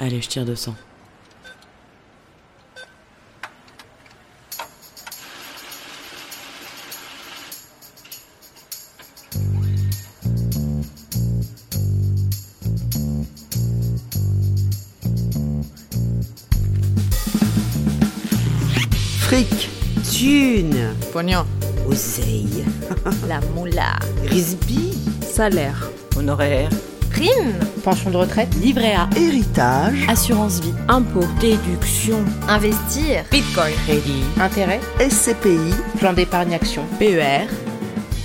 Allez, je tire 200. Fric, thune, Pognon. oseille, La moula. risby, Salaire. Honoraire. Prime. Pension de retraite. Livret A. héritage, Assurance vie. Impôt. Déduction. Investir. Bitcoin. Crédit. Intérêt. SCPI, Plan d'épargne action. PER.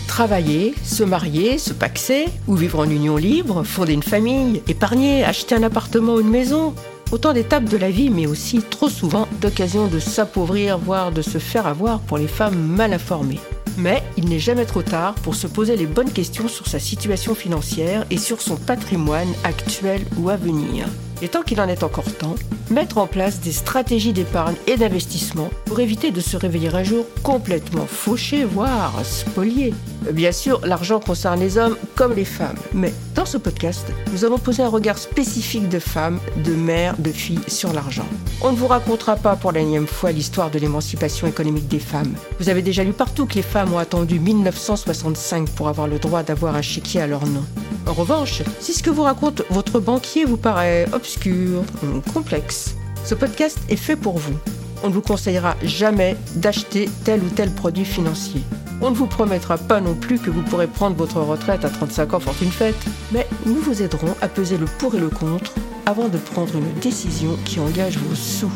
Travailler, se marier, se paxer, ou vivre en union libre, fonder une famille, épargner, acheter un appartement ou une maison. Autant d'étapes de la vie, mais aussi trop souvent d'occasions de s'appauvrir, voire de se faire avoir pour les femmes mal informées. Mais il n'est jamais trop tard pour se poser les bonnes questions sur sa situation financière et sur son patrimoine actuel ou à venir. Et tant qu'il en est encore temps, mettre en place des stratégies d'épargne et d'investissement pour éviter de se réveiller un jour complètement fauché, voire spolié. Bien sûr, l'argent concerne les hommes comme les femmes, mais dans ce podcast, nous avons posé un regard spécifique de femmes, de mères, de filles sur l'argent. On ne vous racontera pas pour la énième fois l'histoire de l'émancipation économique des femmes. Vous avez déjà lu partout que les femmes ont attendu 1965 pour avoir le droit d'avoir un chéquier à leur nom. En revanche, si ce que vous raconte votre banquier vous paraît obscur ou complexe, ce podcast est fait pour vous. On ne vous conseillera jamais d'acheter tel ou tel produit financier. On ne vous promettra pas non plus que vous pourrez prendre votre retraite à 35 ans fortune faite, mais nous vous aiderons à peser le pour et le contre avant de prendre une décision qui engage vos sous.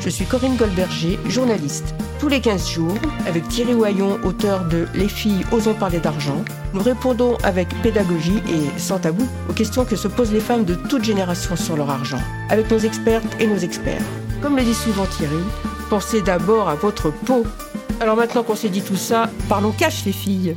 Je suis Corinne Goldberger, journaliste. Tous les 15 jours, avec Thierry Wayon, auteur de Les filles osons parler d'argent, nous répondons avec pédagogie et sans tabou aux questions que se posent les femmes de toute génération sur leur argent, avec nos expertes et nos experts. Comme le dit souvent Thierry, pensez d'abord à votre peau. Alors maintenant qu'on s'est dit tout ça, parlons cash les filles.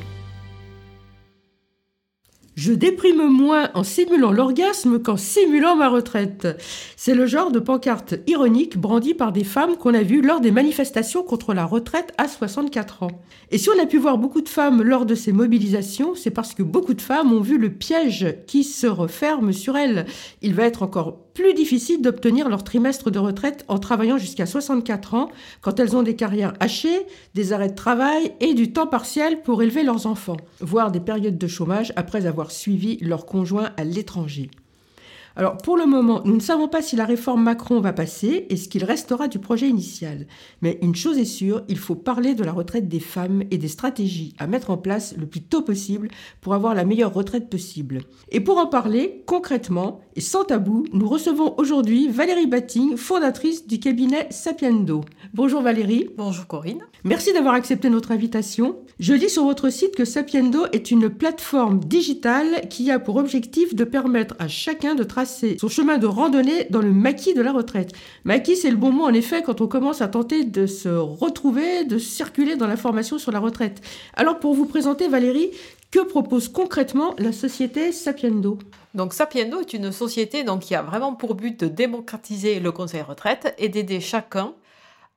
Je déprime moins en simulant l'orgasme qu'en simulant ma retraite. C'est le genre de pancarte ironique brandie par des femmes qu'on a vues lors des manifestations contre la retraite à 64 ans. Et si on a pu voir beaucoup de femmes lors de ces mobilisations, c'est parce que beaucoup de femmes ont vu le piège qui se referme sur elles. Il va être encore plus difficile d'obtenir leur trimestre de retraite en travaillant jusqu'à 64 ans quand elles ont des carrières hachées, des arrêts de travail et du temps partiel pour élever leurs enfants, voire des périodes de chômage après avoir suivi leur conjoint à l'étranger. Alors pour le moment, nous ne savons pas si la réforme Macron va passer et ce qu'il restera du projet initial. Mais une chose est sûre, il faut parler de la retraite des femmes et des stratégies à mettre en place le plus tôt possible pour avoir la meilleure retraite possible. Et pour en parler concrètement et sans tabou, nous recevons aujourd'hui Valérie Batting, fondatrice du cabinet Sapiendo. Bonjour Valérie. Bonjour Corinne. Merci d'avoir accepté notre invitation. Je lis sur votre site que Sapiendo est une plateforme digitale qui a pour objectif de permettre à chacun de son chemin de randonnée dans le maquis de la retraite. Maquis, c'est le bon mot en effet quand on commence à tenter de se retrouver, de circuler dans l'information sur la retraite. Alors pour vous présenter Valérie, que propose concrètement la société Sapiendo? Donc Sapiendo est une société donc, qui a vraiment pour but de démocratiser le conseil retraite et d'aider chacun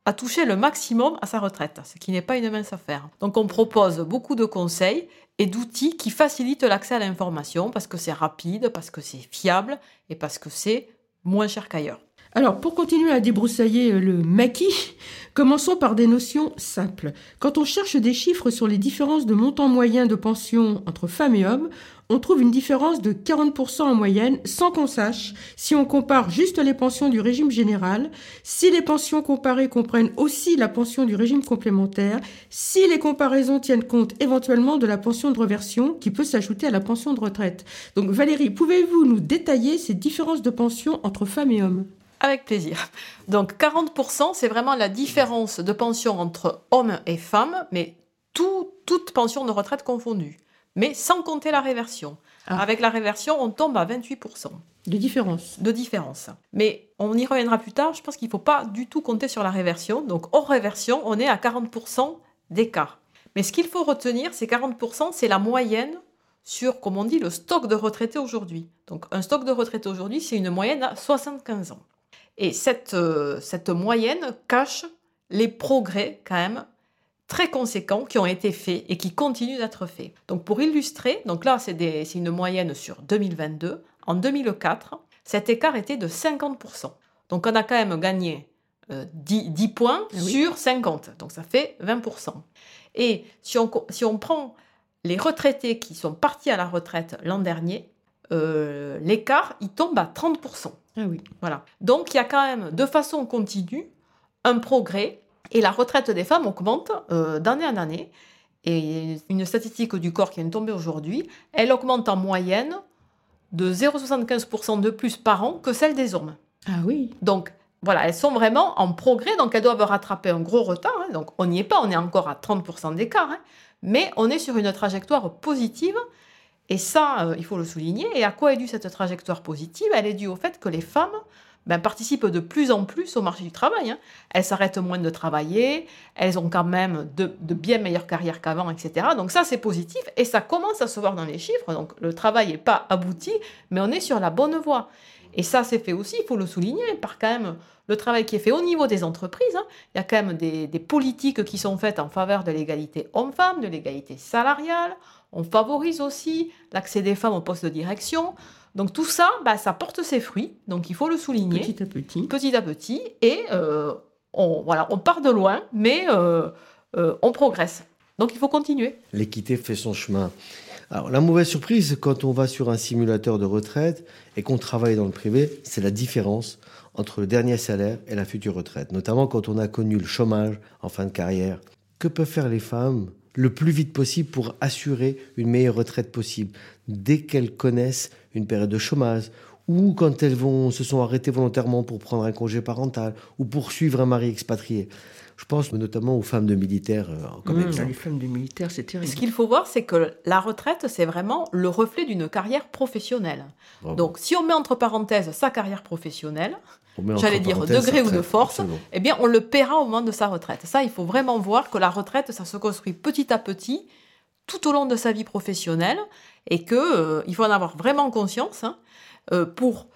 à toucher le maximum à sa retraite, ce qui n'est pas une mince affaire. Donc on propose beaucoup de conseils et d'outils qui facilitent l'accès à l'information parce que c'est rapide, parce que c'est fiable et parce que c'est moins cher qu'ailleurs. Alors, pour continuer à débroussailler le maquis, commençons par des notions simples. Quand on cherche des chiffres sur les différences de montant moyen de pension entre femmes et hommes, on trouve une différence de 40% en moyenne sans qu'on sache si on compare juste les pensions du régime général, si les pensions comparées comprennent aussi la pension du régime complémentaire, si les comparaisons tiennent compte éventuellement de la pension de reversion qui peut s'ajouter à la pension de retraite. Donc Valérie, pouvez-vous nous détailler ces différences de pension entre femmes et hommes? Avec plaisir. Donc 40%, c'est vraiment la différence de pension entre hommes et femmes, mais tout, toute pension de retraite confondue mais sans compter la réversion. Ah. Avec la réversion, on tombe à 28% De différence. de différence. Mais on y reviendra plus tard, je pense qu'il ne faut pas du tout compter sur la réversion. Donc hors réversion, on est à 40% d'écart. Mais ce qu'il faut retenir, c'est 40%, c'est la moyenne sur, comme on dit, le stock de retraités aujourd'hui. Donc un stock de retraités aujourd'hui, c'est une moyenne à 75 ans. Et cette, euh, cette moyenne cache les progrès quand même très conséquents qui ont été faits et qui continuent d'être faits. Donc pour illustrer, donc là c'est une moyenne sur 2022. En 2004, cet écart était de 50%. Donc on a quand même gagné euh, 10, 10 points Ah oui. sur 50. Donc ça fait 20%. Et si on, co- si on prend les retraités qui sont partis à la retraite l'an dernier, euh, l'écart, il tombe à 30%. Ah oui. Voilà. Donc il y a quand même, de façon continue, un progrès. Et la retraite des femmes augmente euh, d'année en année. Et une statistique du corps qui vient de tomber aujourd'hui, elle augmente en moyenne de 0,75% de plus par an que celle des hommes. Ah oui. Donc voilà, elles sont vraiment en progrès, donc elles doivent rattraper un gros retard. hein. Donc on n'y est pas, on est encore à 30% d'écart, hein. mais on est sur une trajectoire positive. Et ça, euh, il faut le souligner. Et à quoi est due cette trajectoire positive? Elle est due au fait que les femmes ben, participent de plus en plus au marché du travail. hein. Elles s'arrêtent moins de travailler, elles ont quand même de, bien meilleures carrières qu'avant, etc. Donc ça, c'est positif et ça commence à se voir dans les chiffres. Donc le travail n'est pas abouti, mais on est sur la bonne voie. Et ça, c'est fait aussi, il faut le souligner, par quand même le travail qui est fait au niveau des entreprises. hein. Il y a quand même des, des politiques qui sont faites en faveur de l'égalité homme-femme, de l'égalité salariale. On favorise aussi l'accès des femmes aux postes de direction. Donc tout ça, bah, ça porte ses fruits. Donc il faut le souligner Petit à petit. petit à petit. Et euh, on, voilà, on part de loin, mais euh, euh, on progresse. Donc il faut continuer. L'équité fait son chemin. Alors, la mauvaise surprise, quand on va sur un simulateur de retraite et qu'on travaille dans le privé, c'est la différence entre le dernier salaire et la future retraite, notamment quand on a connu le chômage en fin de carrière. Que peuvent faire les femmes le plus vite possible pour assurer une meilleure retraite possible dès qu'elles connaissent une période de chômage ou quand elles vont, se sont arrêtées volontairement pour prendre un congé parental ou pour suivre un mari expatrié. Je pense notamment aux femmes de militaires euh, comme Mmh, exemple. les femmes de militaires, c'est terrible. Ce qu'il faut voir, c'est que la retraite, c'est vraiment le reflet d'une carrière professionnelle. Bravo. Donc si on met entre parenthèses sa carrière professionnelle, j'allais dire degré ou de force, absolument. eh bien, on le paiera au moment de sa retraite. Ça, il faut vraiment voir que la retraite, ça se construit petit à petit, tout au long de sa vie professionnelle, et que euh, il faut en avoir vraiment conscience hein, euh, pour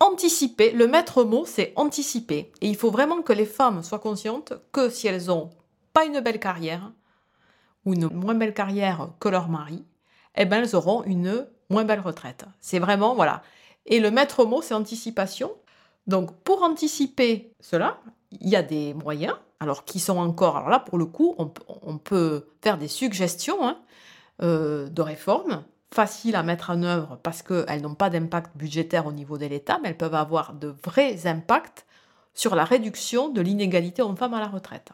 anticiper. Le maître mot, c'est anticiper. Et il faut vraiment que les femmes soient conscientes que si elles ont pas une belle carrière ou une moins belle carrière que leur mari, eh ben elles auront une moins belle retraite. C'est vraiment voilà. Et le maître mot, c'est anticipation. Donc, pour anticiper cela, il y a des moyens, alors qui sont encore, alors là, pour le coup, on, peut faire des suggestions hein, euh, de réformes, faciles à mettre en œuvre parce qu'elles n'ont pas d'impact budgétaire au niveau de l'État, mais elles peuvent avoir de vrais impacts sur la réduction de l'inégalité homme-femme à la retraite.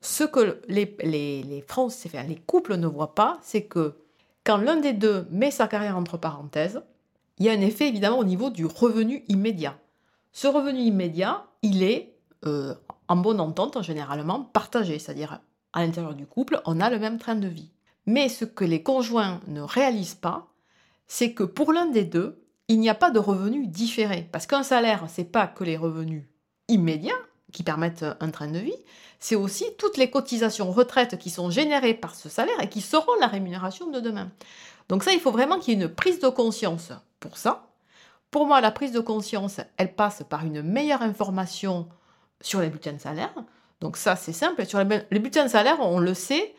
Ce que les, Français, les couples ne voient pas, c'est que quand l'un des deux met sa carrière entre parenthèses, il y a un effet évidemment au niveau du revenu immédiat. Ce revenu immédiat, il est euh, en bonne entente généralement partagé, c'est-à-dire à l'intérieur du couple, on a le même train de vie. Mais ce que les conjoints ne réalisent pas, c'est que pour l'un des deux, il n'y a pas de revenu différé. Parce qu'un salaire, c'est pas que les revenus immédiats qui permettent un train de vie, c'est aussi toutes les cotisations retraite qui sont générées par ce salaire et qui seront la rémunération de demain. Donc ça, il faut vraiment qu'il y ait une prise de conscience pour ça. Pour moi, la prise de conscience, elle passe par une meilleure information sur les bulletins de salaire. Donc ça, c'est simple. Sur les, bulletins de salaire, on le sait,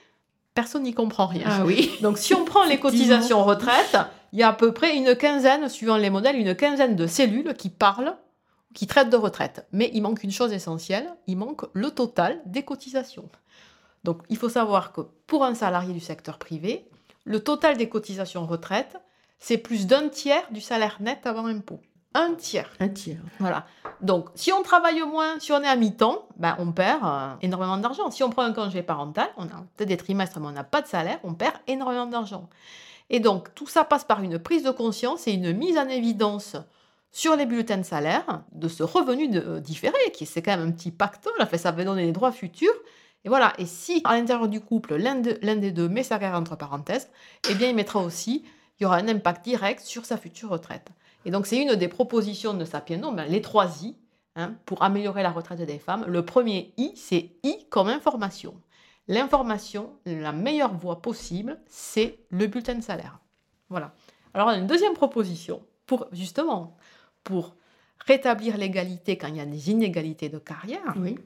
personne n'y comprend rien. Ah oui. Donc si on prend les cotisations retraite, il y a à peu près une quinzaine, suivant les modèles, une quinzaine de cellules qui parlent, qui traitent de retraite. Mais il manque une chose essentielle, il manque le total des cotisations. Donc il faut savoir que pour un salarié du secteur privé, le total des cotisations retraite, c'est plus d'un tiers du salaire net avant impôt. Un tiers. Un tiers. Voilà. Donc, si on travaille moins, si on est à mi-temps, ben, on perd euh, énormément d'argent. Si on prend un congé parental, on a peut-être des trimestres, mais on n'a pas de salaire, on perd énormément d'argent. Et donc, tout ça passe par une prise de conscience et une mise en évidence sur les bulletins de salaire de ce revenu de, euh, différé, qui c'est quand même un petit pactole, en fait, ça va donner des droits futurs. Et voilà, et si à l'intérieur du couple, l'un de- l'un des deux met sa carrière entre parenthèses, eh bien, il mettra aussi, il y aura un impact direct sur sa future retraite. Et donc, c'est une des propositions de Sapieno, ben, les trois I, hein, pour améliorer la retraite des femmes. Le premier I, c'est I comme information. L'information, la meilleure voie possible, c'est le bulletin de salaire. Voilà. Alors, on a une deuxième proposition, pour justement, pour rétablir l'égalité quand il y a des inégalités de carrière. Oui.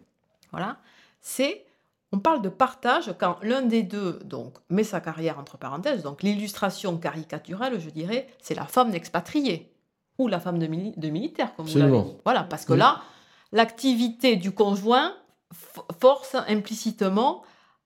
Voilà. C'est, on parle de partage quand l'un des deux donc met sa carrière entre parenthèses. Donc l'illustration caricaturelle, je dirais, c'est la femme d'expatrié. ou la femme de, mili- de militaire, comme Absolument. vous l'avez dit. Voilà, parce que Oui. là, l'activité du conjoint force implicitement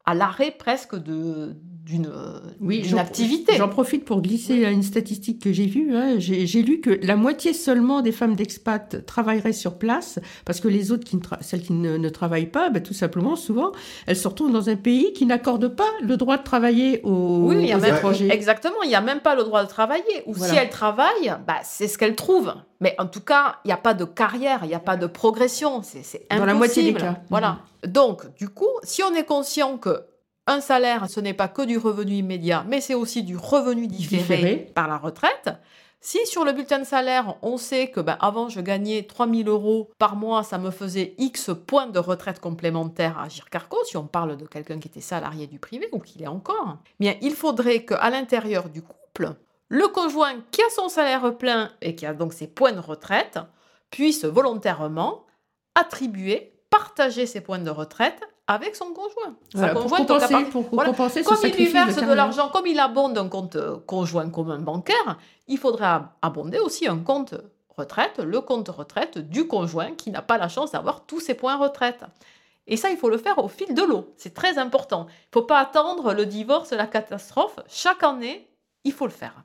à l'arrêt presque de- d'une Oui, d'une j'en- activité. J'en profite pour glisser à une statistique que j'ai vue. hein. J'ai lu que la moitié seulement des femmes d'expat travailleraient sur place, parce que les autres, qui ne tra- celles qui ne, ne travaillent pas, ben, tout simplement, souvent, elles se retrouvent dans un pays qui n'accorde pas le droit de travailler aux, Oui, aux étrangers. exactement, il n'y a même pas le droit de travailler. Ou Voilà. si elle travaille, bah, c'est ce qu'elle trouve. Mais en tout cas, il n'y a pas de carrière, il n'y a pas de progression. C'est c'est impossible. Dans la moitié des cas. Voilà. Donc, du coup, si on est conscient que un salaire, ce n'est pas que du revenu immédiat, mais c'est aussi du revenu différé, Différé. par la retraite. Si sur le bulletin de salaire, on sait que ben, avant je gagnais 3000 euros par mois, ça me faisait X points de retraite complémentaire à Agir Carco, si on parle de quelqu'un qui était salarié du privé ou qui l'est encore, bien il faudrait qu'à l'intérieur du couple, le conjoint qui a son salaire plein et qui a donc ses points de retraite puisse volontairement attribuer, partager ses points de retraite avec son conjoint. Voilà, pour conjointe, compenser, pour voilà. compenser ce comme il lui verse de, l'argent, comme il abonde un compte euh, conjoint commun bancaire, il faudrait ab- abonder aussi un compte retraite, le compte retraite du conjoint qui n'a pas la chance d'avoir tous ses points retraite. Et ça, il faut le faire au fil de l'eau. C'est très important. Il ne faut pas attendre le divorce, la catastrophe. Chaque année, il faut le faire.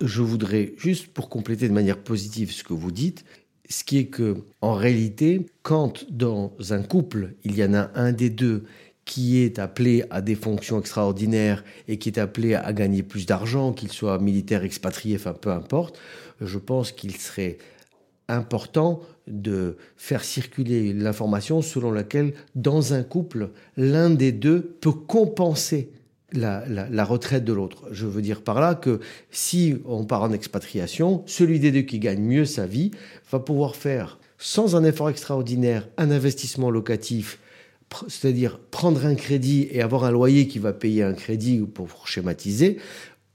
Je voudrais juste pour compléter de manière positive ce que vous dites, ce qui est que en réalité, quand dans un couple, il y en a un des deux qui est appelé à des fonctions extraordinaires et qui est appelé à gagner plus d'argent, qu'il soit militaire, expatrié, enfin peu importe, je pense qu'il serait important de faire circuler l'information selon laquelle dans un couple, l'un des deux peut compenser la, retraite de l'autre. Je veux dire par là que si on part en expatriation, celui des deux qui gagne mieux sa vie va pouvoir faire, sans un effort extraordinaire, un investissement locatif, c'est-à-dire prendre un crédit et avoir un loyer qui va payer un crédit pour schématiser,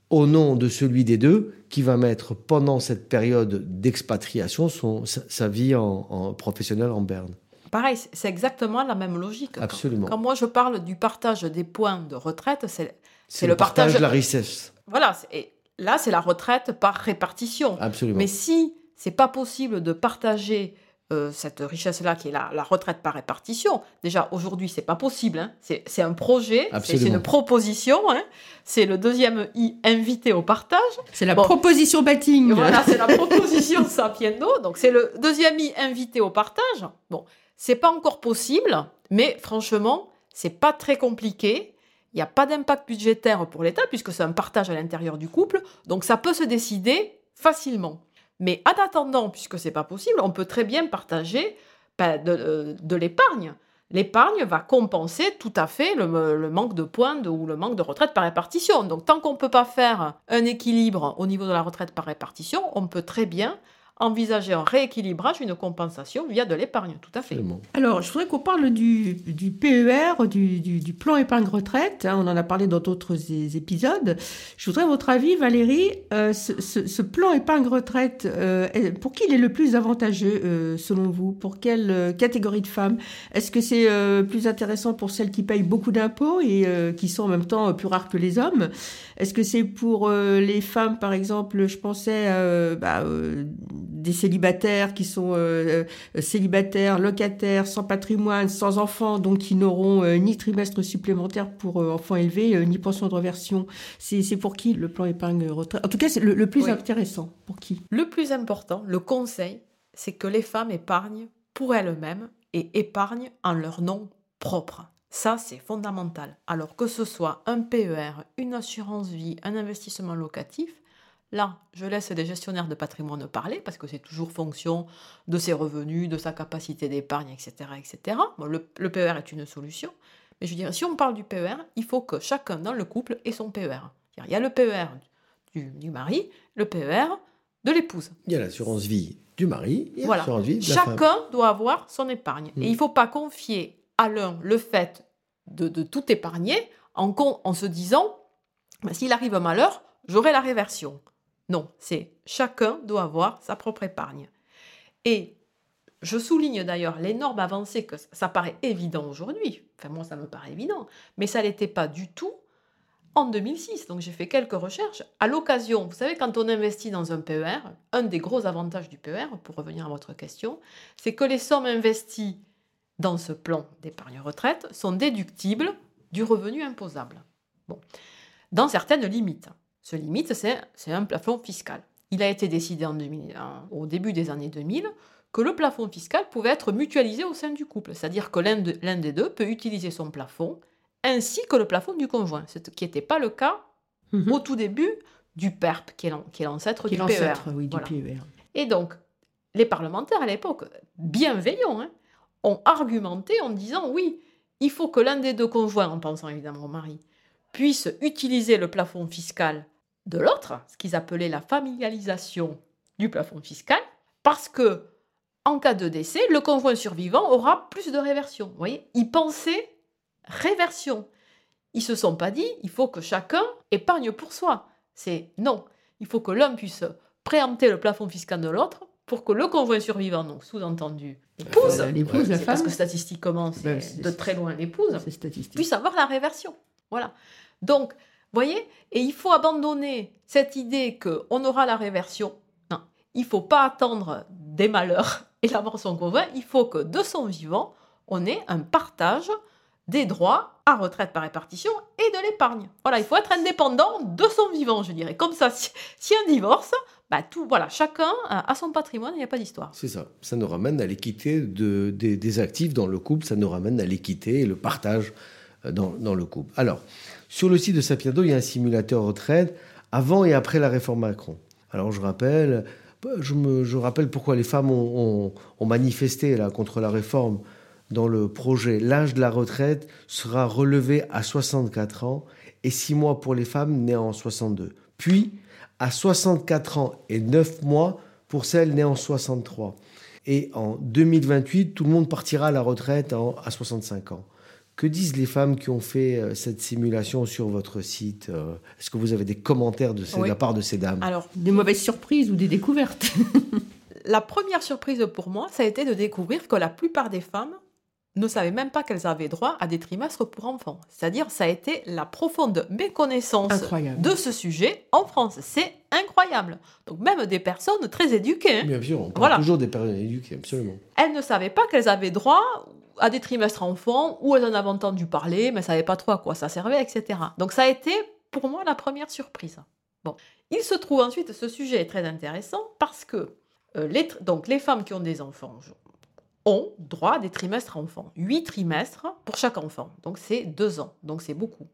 au nom de celui des deux qui va mettre pendant cette période d'expatriation sa, sa vie en professionnelle en berne. Pareil, c'est- exactement la même logique. Quand- Absolument. Quand, moi je parle du partage des points de retraite, c'est C'est le le partage partage- de la richesse. voilà. c'est- et là, c'est la retraite par répartition. Absolument. Mais si c'est pas possible de partager euh, cette richesse-là, qui est la, la retraite par répartition, déjà aujourd'hui, c'est pas possible. hein. C'est c'est un projet, c'est- une proposition. hein. C'est le deuxième I invité au partage. C'est la Bon. proposition batting. Voilà, c'est la proposition Sapiendo. Donc c'est le deuxième I invité au partage. Bon, c'est pas encore possible, mais franchement, c'est pas très compliqué. Il n'y a pas d'impact budgétaire pour l'État puisque c'est un partage à l'intérieur du couple, donc ça peut se décider facilement. Mais en attendant, puisque c'est pas possible, on peut très bien partager ben, de, euh, de l'épargne. L'épargne va compenser tout à fait le, le manque de points de- ou le manque de retraite par répartition. Donc tant qu'on ne peut pas faire un équilibre au niveau de la retraite par répartition, on peut très bien envisager un rééquilibrage, une compensation via de l'épargne, tout à fait. Absolument. Alors, je voudrais qu'on parle du, du PER, du, du- du plan épargne retraite. hein, on en a parlé dans d'autres épisodes. Je voudrais votre avis, Valérie. euh, ce, ce- ce plan épargne retraite, euh, pour qui il est le plus avantageux, euh, selon vous? Pour quelle euh, catégorie de femmes? Est-ce que c'est euh, plus intéressant pour celles qui payent beaucoup d'impôts et euh, qui sont en même temps plus rares que les hommes? Est-ce que c'est pour euh, les femmes, par exemple, je pensais euh, bah, euh, des célibataires qui sont euh, euh, célibataires, locataires, sans patrimoine, sans enfants, donc qui n'auront euh, ni trimestre supplémentaire pour enfants élevés, ni pension de reversion. C'est c'est pour qui le plan épargne retraite? En tout cas, c'est le, le plus Oui. intéressant. Pour qui? Le plus important, le conseil, c'est que les femmes épargnent pour elles-mêmes et épargnent en leur nom propre. Ça, c'est fondamental. Alors que ce soit un PER, une assurance vie, un investissement locatif, là, je laisse les gestionnaires de patrimoine parler parce que c'est toujours fonction de ses revenus, de sa capacité d'épargne, etc. etc. Bon, le, le PER est une solution. Mais je veux dire, si on parle du PER, il faut que chacun dans le couple ait son PER. Il y a le PER du, du mari, le PER de l'épouse. Il y a l'assurance vie du mari et Voilà. l'assurance vie de la femme. Chacun doit avoir son épargne. Mm. Et il ne faut pas confier à l'un le fait de, de tout épargner en, se disant, Ben, s'il arrive un malheur, j'aurai la réversion. Non, c'est chacun doit avoir sa propre épargne. Et je souligne d'ailleurs l'énorme avancée que ça- paraît évident aujourd'hui. Enfin, moi, ça me paraît évident. Mais ça n'était pas du tout en 2006. Donc j'ai fait quelques recherches. À l'occasion, vous savez, quand on investit dans un PER, un des gros avantages du PER, pour revenir à votre question, c'est que les sommes investies dans ce plan d'épargne retraite sont déductibles du revenu imposable. Bon. Dans certaines limites. Ce limite, c'est un plafond fiscal. Il a été décidé en 2000 en- au début des années 2000 que le plafond fiscal pouvait être mutualisé au sein du couple, c'est-à-dire que l'un de- l'un des deux peut utiliser son plafond ainsi que le plafond du conjoint, ce qui n'était pas le cas Mhm. au tout début du PERP, qui est l'ancêtre du PER. oui, du Voilà. PER. Et donc, les parlementaires à l'époque, bienveillants, hein, ont argumenté en disant oui, il faut que l'un des deux conjoints, en pensant évidemment au mari, puisse utiliser le plafond fiscal de l'autre, ce qu'ils appelaient la familialisation du plafond fiscal, parce que en cas de décès, le conjoint survivant aura plus de réversion. Vous voyez, ils pensaient réversion. Ils se sont pas dit, il faut que chacun épargne pour soi. C'est non, il faut que l'un puisse préempter le plafond fiscal de l'autre pour que le conjoint survivant, donc sous-entendu l'épouse, Euh, L'épouse, la c'est parce que statistiquement c'est Ben, c'est- de très loin l'épouse, puisse avoir la réversion. Voilà. Donc, voyez, et il faut abandonner cette idée qu'on aura la réversion. Non, il faut pas attendre des malheurs et la mort son conjoint. Il faut que de son vivant, on ait un partage des droits à retraite par répartition et de l'épargne. Voilà, il faut être indépendant de son vivant, je dirais. Comme ça, si, si un divorce, bah tout, voilà, chacun a son patrimoine, il n'y a pas d'histoire. C'est ça. Ça nous ramène à l'équité de, des, des actifs dans le couple, ça nous ramène à l'équité et le partage euh, dans, dans le couple. Alors, sur le site de Sapiendo, il y a un simulateur retraite avant et après la réforme Macron. Alors, je rappelle, je, rappelle pourquoi les femmes ont, manifesté là, contre la réforme dans le projet. L'âge de la retraite sera relevé à 64 ans et 6 mois pour les femmes nées en 62. Puis, à 64 ans et 9 mois pour celles nées en 63. Et en 2028, tout le monde partira à la retraite à 65 ans. Que disent les femmes qui ont fait euh, cette simulation sur votre site euh, Est-ce que vous avez des commentaires de, ces- de la part de ces dames? Alors, Des mauvaises surprises ou des découvertes? la première surprise pour moi, ça a été de découvrir que la plupart des femmes ne savaient même pas qu'elles avaient droit à des trimestres pour enfants. C'est-à-dire, ça a été la profonde méconnaissance Incroyable. de ce sujet en France. C'est incroyable. Donc même des personnes très éduquées, hein, Bien sûr, on parle Voilà. toujours des personnes éduquées, absolument. elles ne savaient pas qu'elles avaient droit à des trimestres enfants, ou elles en avaient entendu parler, mais elles ne savaient pas trop à quoi ça servait, etc. Donc ça a été pour moi la première surprise. Bon. Il se trouve ensuite, ce sujet est très intéressant parce que euh, les, donc, les femmes qui ont des enfants ont droit à des trimestres enfants. Huit trimestres pour chaque enfant. Donc c'est deux ans. Donc c'est beaucoup.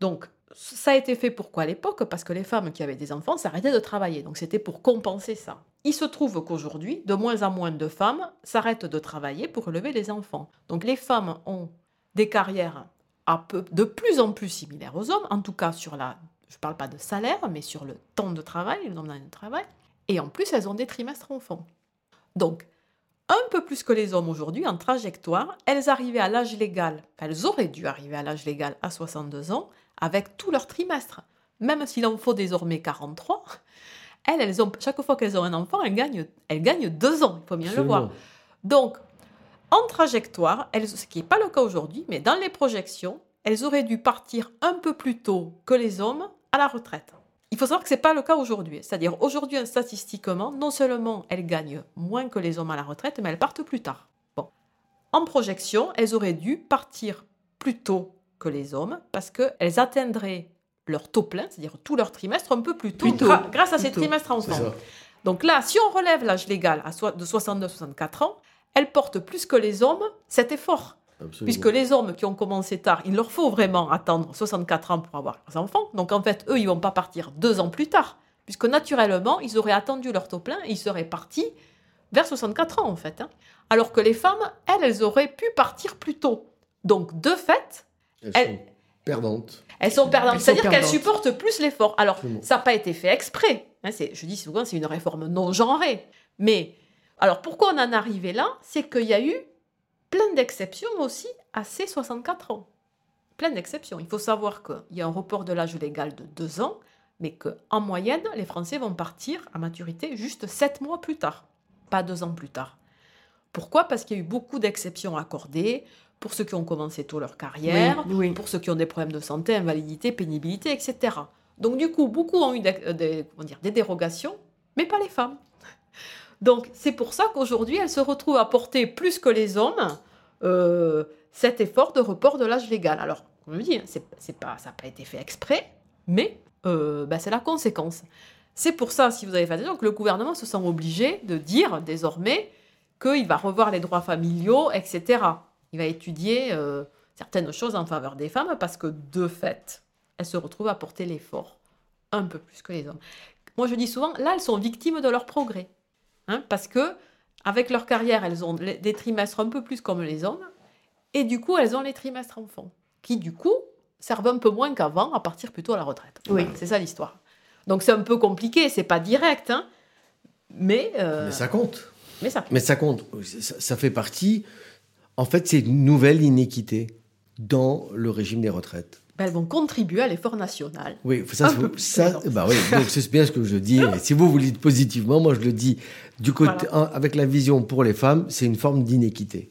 Donc ça a été fait pourquoi à l'époque? Parce que les femmes qui avaient des enfants s'arrêtaient de travailler. Donc c'était pour compenser ça. Il se trouve qu'aujourd'hui, de moins en moins de femmes s'arrêtent de travailler pour élever les enfants. Donc les femmes ont des carrières à peu, de plus en plus similaires aux hommes, en tout cas sur la, je ne parle pas de salaire, mais sur le temps de travail, le nombre d'années de travail. Et en plus, elles ont des trimestres enfants. Donc, un peu plus que les hommes aujourd'hui, en trajectoire, elles arrivaient à l'âge légal, elles auraient dû arriver à l'âge légal à 62 ans, avec tout leur trimestre. Même s'il en faut désormais 43, elles, elles ont, chaque fois qu'elles ont un enfant, elles gagnent, elles gagnent deux ans, il faut bien le voir. Donc, en trajectoire, elles, ce qui n'est pas le cas aujourd'hui, mais dans les projections, elles auraient dû partir un peu plus tôt que les hommes à la retraite. Il faut savoir que ce n'est pas le cas aujourd'hui. C'est-à-dire, aujourd'hui, statistiquement, non seulement elles gagnent moins que les hommes à la retraite, mais elles partent plus tard. Bon. En projection, elles auraient dû partir plus tôt que les hommes parce qu'elles atteindraient leur taux plein, c'est-à-dire tout leur trimestre, un peu plus tôt, Plus tôt, gra- grâce à ces tôt. trimestres ça. Donc là, si on relève l'âge légal à so- de 62-64 ans, elles portent plus que les hommes cet effort. Absolument. Puisque les hommes qui ont commencé tard, il leur faut vraiment attendre 64 ans pour avoir leurs enfants. Donc en fait, eux, ils vont pas partir deux ans plus tard. Puisque naturellement, ils auraient attendu leur taux plein et ils seraient partis vers 64 ans en fait. hein. Alors que les femmes, elles, elles auraient pu partir plus tôt. Donc de fait, Elles elles- sont perdantes. elles sont perdantes. C'est-à-dire qu'elles supportent plus l'effort. Alors, Absolument. ça n'a pas été fait exprès. Hein, c'est- je dis souvent, c'est une réforme non genrée. Mais, alors pourquoi on en est arrivé là? C'est qu'il y a eu plein d'exceptions aussi à ces 64 ans. Plein d'exceptions. Il faut savoir qu'il y a un report de l'âge légal de deux ans, mais qu'en moyenne, les Français vont partir à maturité juste sept mois plus tard, pas deux ans plus tard. Pourquoi? Parce qu'il y a eu beaucoup d'exceptions accordées pour ceux qui ont commencé tôt leur carrière, Oui, oui. pour ceux qui ont des problèmes de santé, invalidité, pénibilité, etc. Donc du coup, beaucoup ont eu des, euh, des- comment dire, des dérogations, mais pas les femmes. Donc c'est pour ça qu'aujourd'hui, elles se retrouvent à porter plus que les hommes euh, cet effort de report de l'âge légal. Alors, le dis, hein, c'est, pas, ça n'a pas été fait exprès, mais euh, ben, c'est la conséquence. C'est pour ça, si vous avez fait attention, que le gouvernement se sent obligé de dire désormais qu'il va revoir les droits familiaux, etc. Il va étudier euh, certaines choses en faveur des femmes parce que, de fait, elles se retrouvent à porter l'effort un peu plus que les hommes. Moi, je dis souvent, là, elles sont victimes de leur progrès. Hein, parce que, avec leur carrière, elles ont des trimestres un peu plus comme les hommes, et du coup, elles ont les trimestres enfants, qui, du coup, servent un peu moins qu'avant, à partir plutôt à la retraite. Oui. Voilà, c'est ça l'histoire. Donc, c'est un peu compliqué, c'est pas direct, hein, mais, euh, Mais ça compte. mais ça Mais ça compte. Ça, ça fait partie. En fait, c'est une nouvelle inéquité dans le régime des retraites. Ben, elles vont contribuer à l'effort national. Oui, ça, ça bah oui, donc c'est bien ce que je dis. Et si vous vous le dites positivement, moi je le dis du côté avec la vision pour les femmes, c'est une forme d'inéquité.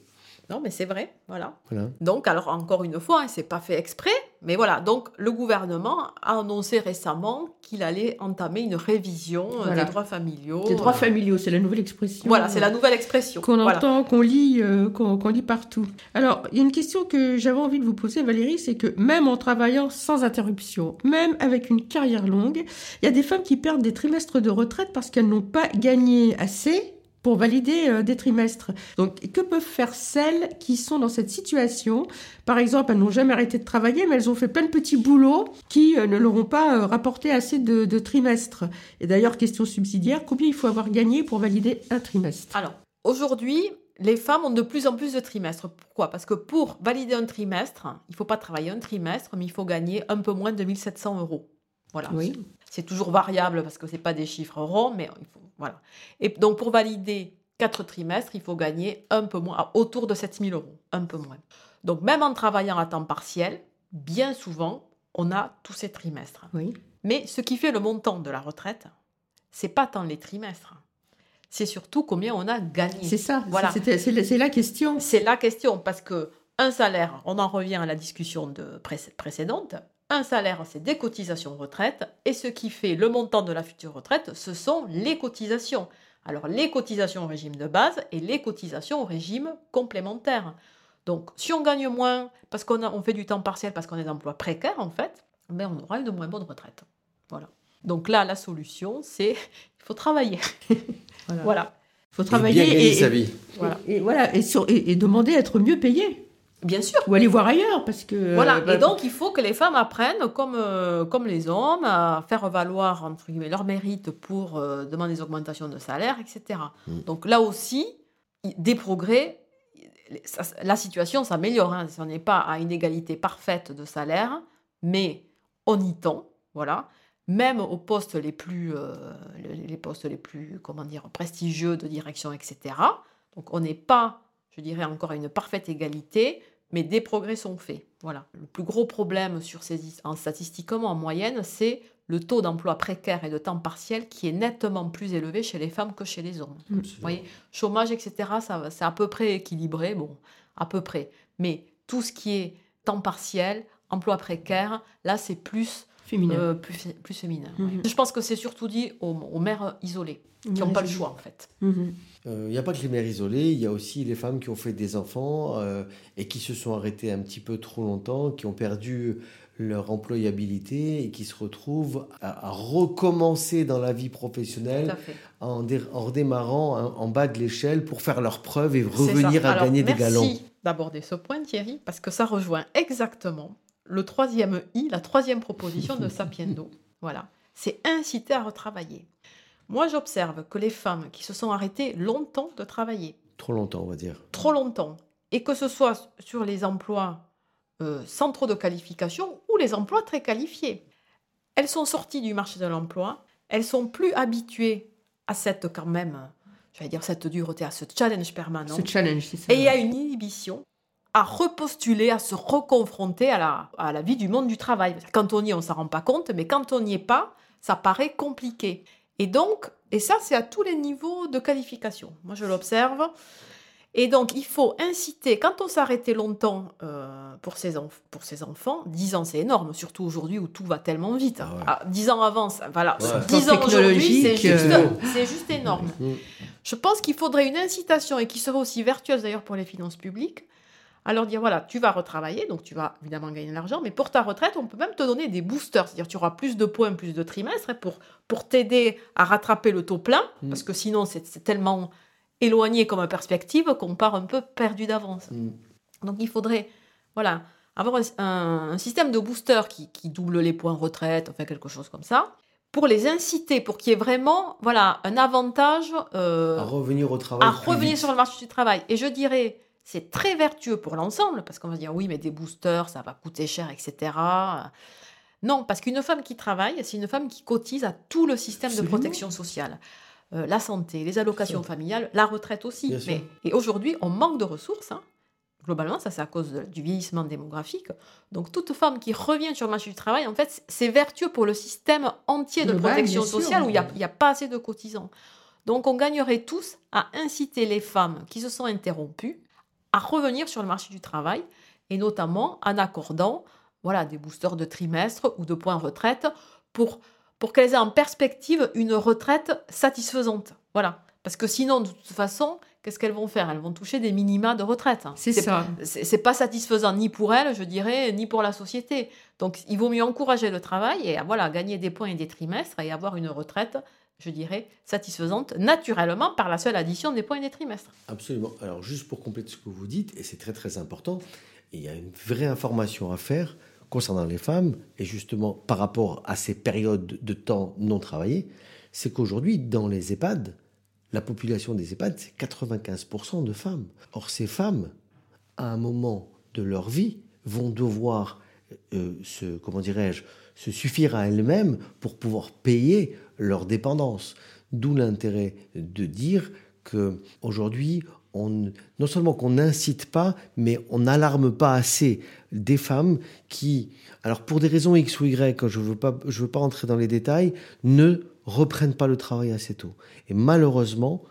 Non, mais c'est vrai, voilà. Voilà. Donc, alors encore une fois, hein, c'est pas fait exprès, mais voilà. Donc, le gouvernement a annoncé récemment qu'il allait entamer une révision euh, Voilà. des droits familiaux. Les droits Euh, familiaux, c'est la nouvelle expression. Voilà, c'est la nouvelle expression. qu'on Voilà. entend, qu'on lit, euh, qu'on qu'on lit partout. Alors, il y a une question que j'avais envie de vous poser, Valérie, c'est que même en travaillant sans interruption, même avec une carrière longue, il y a des femmes qui perdent des trimestres de retraite parce qu'elles n'ont pas gagné assez pour valider euh, des trimestres. Donc, que peuvent faire celles qui sont dans cette situation? Par exemple, elles n'ont jamais arrêté de travailler, mais elles ont fait plein de petits boulots qui euh, ne leur ont pas euh, rapporté assez de, de trimestres. Et d'ailleurs, question subsidiaire, combien il faut avoir gagné pour valider un trimestre? Alors, aujourd'hui, les femmes ont de plus en plus de trimestres. Pourquoi? Parce que pour valider un trimestre, il ne faut pas travailler un trimestre, mais il faut gagner un peu moins de 1700 euros. Voilà. Oui. C'est toujours variable parce que ce n'est pas des chiffres ronds, mais il faut, voilà. Et donc, pour valider quatre trimestres, il faut gagner un peu moins, autour de 7000 euros, un peu moins. Donc, même en travaillant à temps partiel, bien souvent, on a tous ces trimestres. Oui. Mais ce qui fait le montant de la retraite, c'est pas tant les trimestres, c'est surtout combien on a gagné. C'est ça, Voilà. c'est la, c'est la question. C'est la question parce que un salaire, on en revient à la discussion de pré- précédente. Un salaire, c'est des cotisations retraite, et ce qui fait le montant de la future retraite, ce sont les cotisations. Alors les cotisations au régime de base et les cotisations au régime complémentaire. Donc si on gagne moins parce qu'on a- on fait du temps partiel parce qu'on est d'emploi précaire en fait, ben on aura une moins bonne retraite. Voilà. Donc là, la solution, c'est il faut travailler. Voilà. Voilà. Il faut Et travailler bien gagner et, sa vie. Voilà. et- et voilà, et, sur- et- et demander à être mieux payé. Bien sûr. Ou aller voir ailleurs, parce que... Voilà, euh, bah, et donc il faut que les femmes apprennent, comme, euh, comme les hommes, à faire valoir entre guillemets, leur mérite pour euh, demander des augmentations de salaire, etc. Mm. Donc là aussi, des progrès, ça- la situation s'améliore. Hein, on n'est pas à une égalité parfaite de salaire, mais on y tend, voilà. Même aux postes les plus, euh, les postes les plus, comment dire, prestigieux de direction, etc. Donc on n'est pas, je dirais encore à une parfaite égalité, mais des progrès sont faits. Voilà. Le plus gros problème sur ces, en statistiquement en moyenne, c'est le taux d'emploi précaire et de temps partiel qui est nettement plus élevé chez les femmes que chez les hommes. Mm. Vous voyez, chômage, etc., ça, c'est à peu près équilibré, bon, à peu près. Mais tout ce qui est temps partiel, emploi précaire, là, c'est plus, Féminin. euh, plus, fé- plus féminin. ouais. Mhm. Je pense que c'est surtout dit aux, aux mères isolées, qui n'ont pas le choix, en fait. Mhm. Il n'y a pas que les mères isolées, il y a aussi les femmes qui ont fait des enfants euh, et qui se sont arrêtées un petit peu trop longtemps, qui ont perdu leur employabilité et qui se retrouvent à, à recommencer dans la vie professionnelle en, dé- en redémarrant hein, en bas de l'échelle pour faire leurs preuves et revenir à Alors, gagner des galons. Merci d'aborder ce point, Thierry, parce que ça rejoint exactement le troisième I, la troisième proposition de Sapiendo. Voilà, c'est inciter à retravailler. Moi, j'observe que les femmes qui se sont arrêtées longtemps de travailler, Trop longtemps, on va dire. trop longtemps, et que ce soit sur les emplois euh, sans trop de qualification ou les emplois très qualifiés, elles sont sorties du marché de l'emploi, elles sont plus habituées à cette quand même, j'allais dire cette dureté, à ce challenge permanent. Ce challenge, c'est ça. Et il y a une inhibition à repostuler, à se reconfronter à la, à la vie du monde du travail. Quand on y est, on ne s'en rend pas compte, mais quand on n'y est pas, ça paraît compliqué. Et donc, et ça, c'est à tous les niveaux de qualification. Moi, je l'observe. Et donc, il faut inciter, quand on s'arrêtait longtemps euh, pour, ses enf- pour ses enfants, 10 ans c'est énorme, surtout aujourd'hui où tout va tellement vite. Ah ouais. Ah, 10 ans avant, ça- voilà, Ouais. 10 ans aujourd'hui, c'est juste, euh, c'est juste énorme. Mm. Je pense qu'il faudrait une incitation et qui serait aussi vertueuse d'ailleurs pour les finances publiques, à leur dire voilà, tu vas retravailler, donc tu vas évidemment gagner de l'argent, mais pour ta retraite, on peut même te donner des boosters, c'est-à-dire tu auras plus de points, plus de trimestres hein, pour, pour t'aider à rattraper le taux plein, Mm. parce que sinon c'est tellement éloigné comme perspective qu'on part un peu perdu d'avance. Mm. Donc il faudrait voilà, avoir un, système de booster qui, qui double les points retraite, enfin quelque chose comme ça, pour les inciter, pour qu'il y ait vraiment voilà, un avantage euh, À revenir au travail. à revenir vite. sur le marché du travail. Et je dirais, c'est très vertueux pour l'ensemble, parce qu'on va se dire, oui, mais des boosters, ça va coûter cher, etc. Non, parce qu'une femme qui travaille, c'est une femme qui cotise à tout le système Absolument. de protection sociale. Euh, la santé, les allocations familiales, la retraite aussi. Mais, et aujourd'hui, on manque de ressources. hein. Globalement, ça c'est à cause de- du vieillissement démographique. Donc toute femme qui revient sur le marché du travail, en fait, c'est vertueux pour le système entier de protection bien sociale où il n'y a, il y a pas assez de cotisants. Donc on gagnerait tous à inciter les femmes qui se sont interrompues à revenir sur le marché du travail et notamment en accordant voilà, des boosters de trimestre ou de points retraite pour, pour qu'elles aient en perspective une retraite satisfaisante. Voilà. Parce que sinon, de toute façon, qu'est-ce qu'elles vont faire? Elles vont toucher des minima de retraite. C'est ça. C'est pas satisfaisant ni pour elles, je dirais, ni pour la société. Donc, il vaut mieux encourager le travail et voilà, gagner des points et des trimestres et avoir une retraite, je dirais, satisfaisante naturellement par la seule addition des points et des trimestres. Absolument. Alors, juste pour compléter ce que vous dites, et c'est très très important, il y a une vraie information à faire concernant les femmes, et justement par rapport à ces périodes de temps non travaillées, c'est qu'aujourd'hui, dans les EHPAD, la population des EHPAD, c'est 95% de femmes. Or, ces femmes, à un moment de leur vie, vont devoir euh, se, comment dirais-je, se suffire à elles-mêmes pour pouvoir payer leur dépendance. D'où l'intérêt de dire que aujourd'hui, on, non seulement qu'on n'incite pas, mais on n'alarme pas assez des femmes qui, alors pour des raisons X ou Y, je ne veux, veux pas entrer dans les détails, ne reprennent pas le travail assez tôt. Et malheureusement,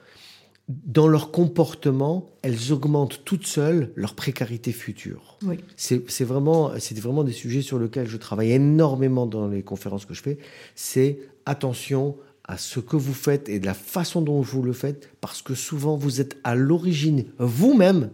dans leur comportement, elles augmentent toutes seules leur précarité future. Oui. C'est vraiment, c'est vraiment des sujets sur lesquels je travaille énormément dans les conférences que je fais. C'est attention à ce que vous faites et de la façon dont vous le faites, parce que souvent vous êtes à l'origine vous-même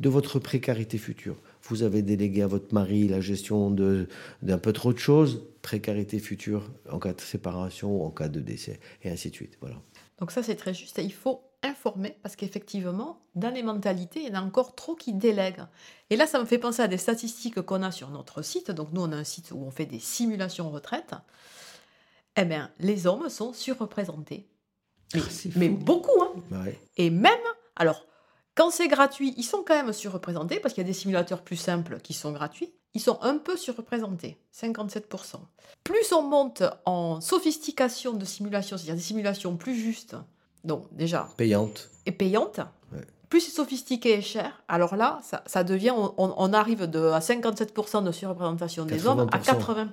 de votre précarité future. Vous avez délégué à votre mari la gestion d'un peu trop de choses, précarité future en cas de séparation ou en cas de décès, et ainsi de suite. Voilà. Donc ça, c'est très juste. Il faut informer parce qu'effectivement, dans les mentalités, il y en a encore trop qui délèguent. Et là, ça me fait penser à des statistiques qu'on a sur notre site. Donc nous, on a un site où on fait des simulations retraite. Eh bien, les hommes sont surreprésentés. Mais, Ah, mais fou. beaucoup, hein Ouais. Et même, alors, quand c'est gratuit, ils sont quand même surreprésentés parce qu'il y a des simulateurs plus simples qui sont gratuits. Ils sont un peu surreprésentés, 57%. Plus on monte en sophistication de simulation, c'est-à-dire des simulations plus justes, donc déjà, Payante. et payantes, Ouais. Plus c'est sophistiqué et cher, alors là, ça, ça devient, on, arrive de, à 57% de surreprésentation des hommes à 80%.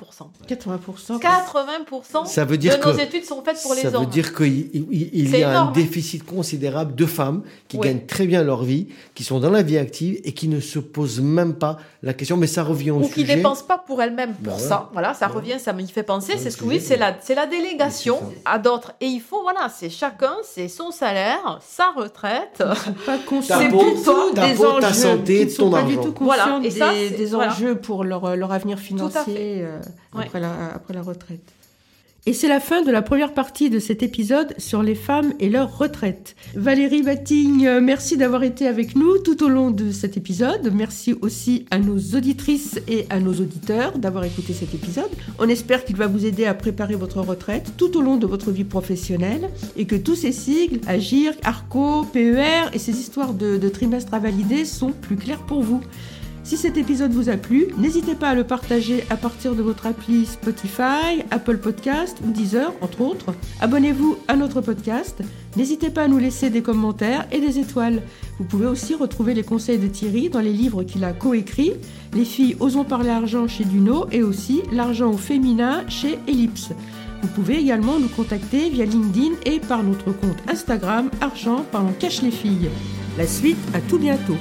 80%. 80% Ça veut dire de nos que- études sont faites pour les Ça hommes. veut dire qu'il il- il C'est y a énorme, un déficit considérable de femmes qui Oui. gagnent très bien leur vie, qui sont dans la vie active et qui ne se posent même pas la question. Mais ça revient au ou qui sujet. dépensent pas pour elles-mêmes pour Bah ouais. ça. Voilà, ça Ouais. revient, ça m'y fait penser. C'est ce que oui, c'est la, la délégation ça. à d'autres. Et il faut, voilà, c'est chacun, c'est son salaire, sa retraite. Ta peau, tout ta des peau, ta enjeux, santé, qui ne sont ton pas du tout conscients Voilà, et des, ça, c'est- des voilà. enjeux pour leur, leur avenir financier euh, Ouais. après, la, après la retraite. Et c'est la fin de la première partie de cet épisode sur les femmes et leur retraite. Valérie Battigne, euh, merci d'avoir été avec nous tout au long de cet épisode. Merci aussi à nos auditrices et à nos auditeurs d'avoir écouté cet épisode. On espère qu'il va vous aider à préparer votre retraite tout au long de votre vie professionnelle et que tous ces sigles, Agir, ARCO, PER et ces histoires de, de trimestres à valider sont plus clairs pour vous. Si cet épisode vous a plu, n'hésitez pas à le partager à partir de votre appli Spotify, Apple Podcast ou Deezer, entre autres. Abonnez-vous à notre podcast. N'hésitez pas à nous laisser des commentaires et des étoiles. Vous pouvez aussi retrouver les conseils de Thierry dans les livres qu'il a coécrits Les filles osons parler argent chez Duno et aussi L'argent au féminin chez Ellipse. Vous pouvez également nous contacter via LinkedIn et par notre compte Instagram Argent par on cache les filles. La suite, à tout bientôt.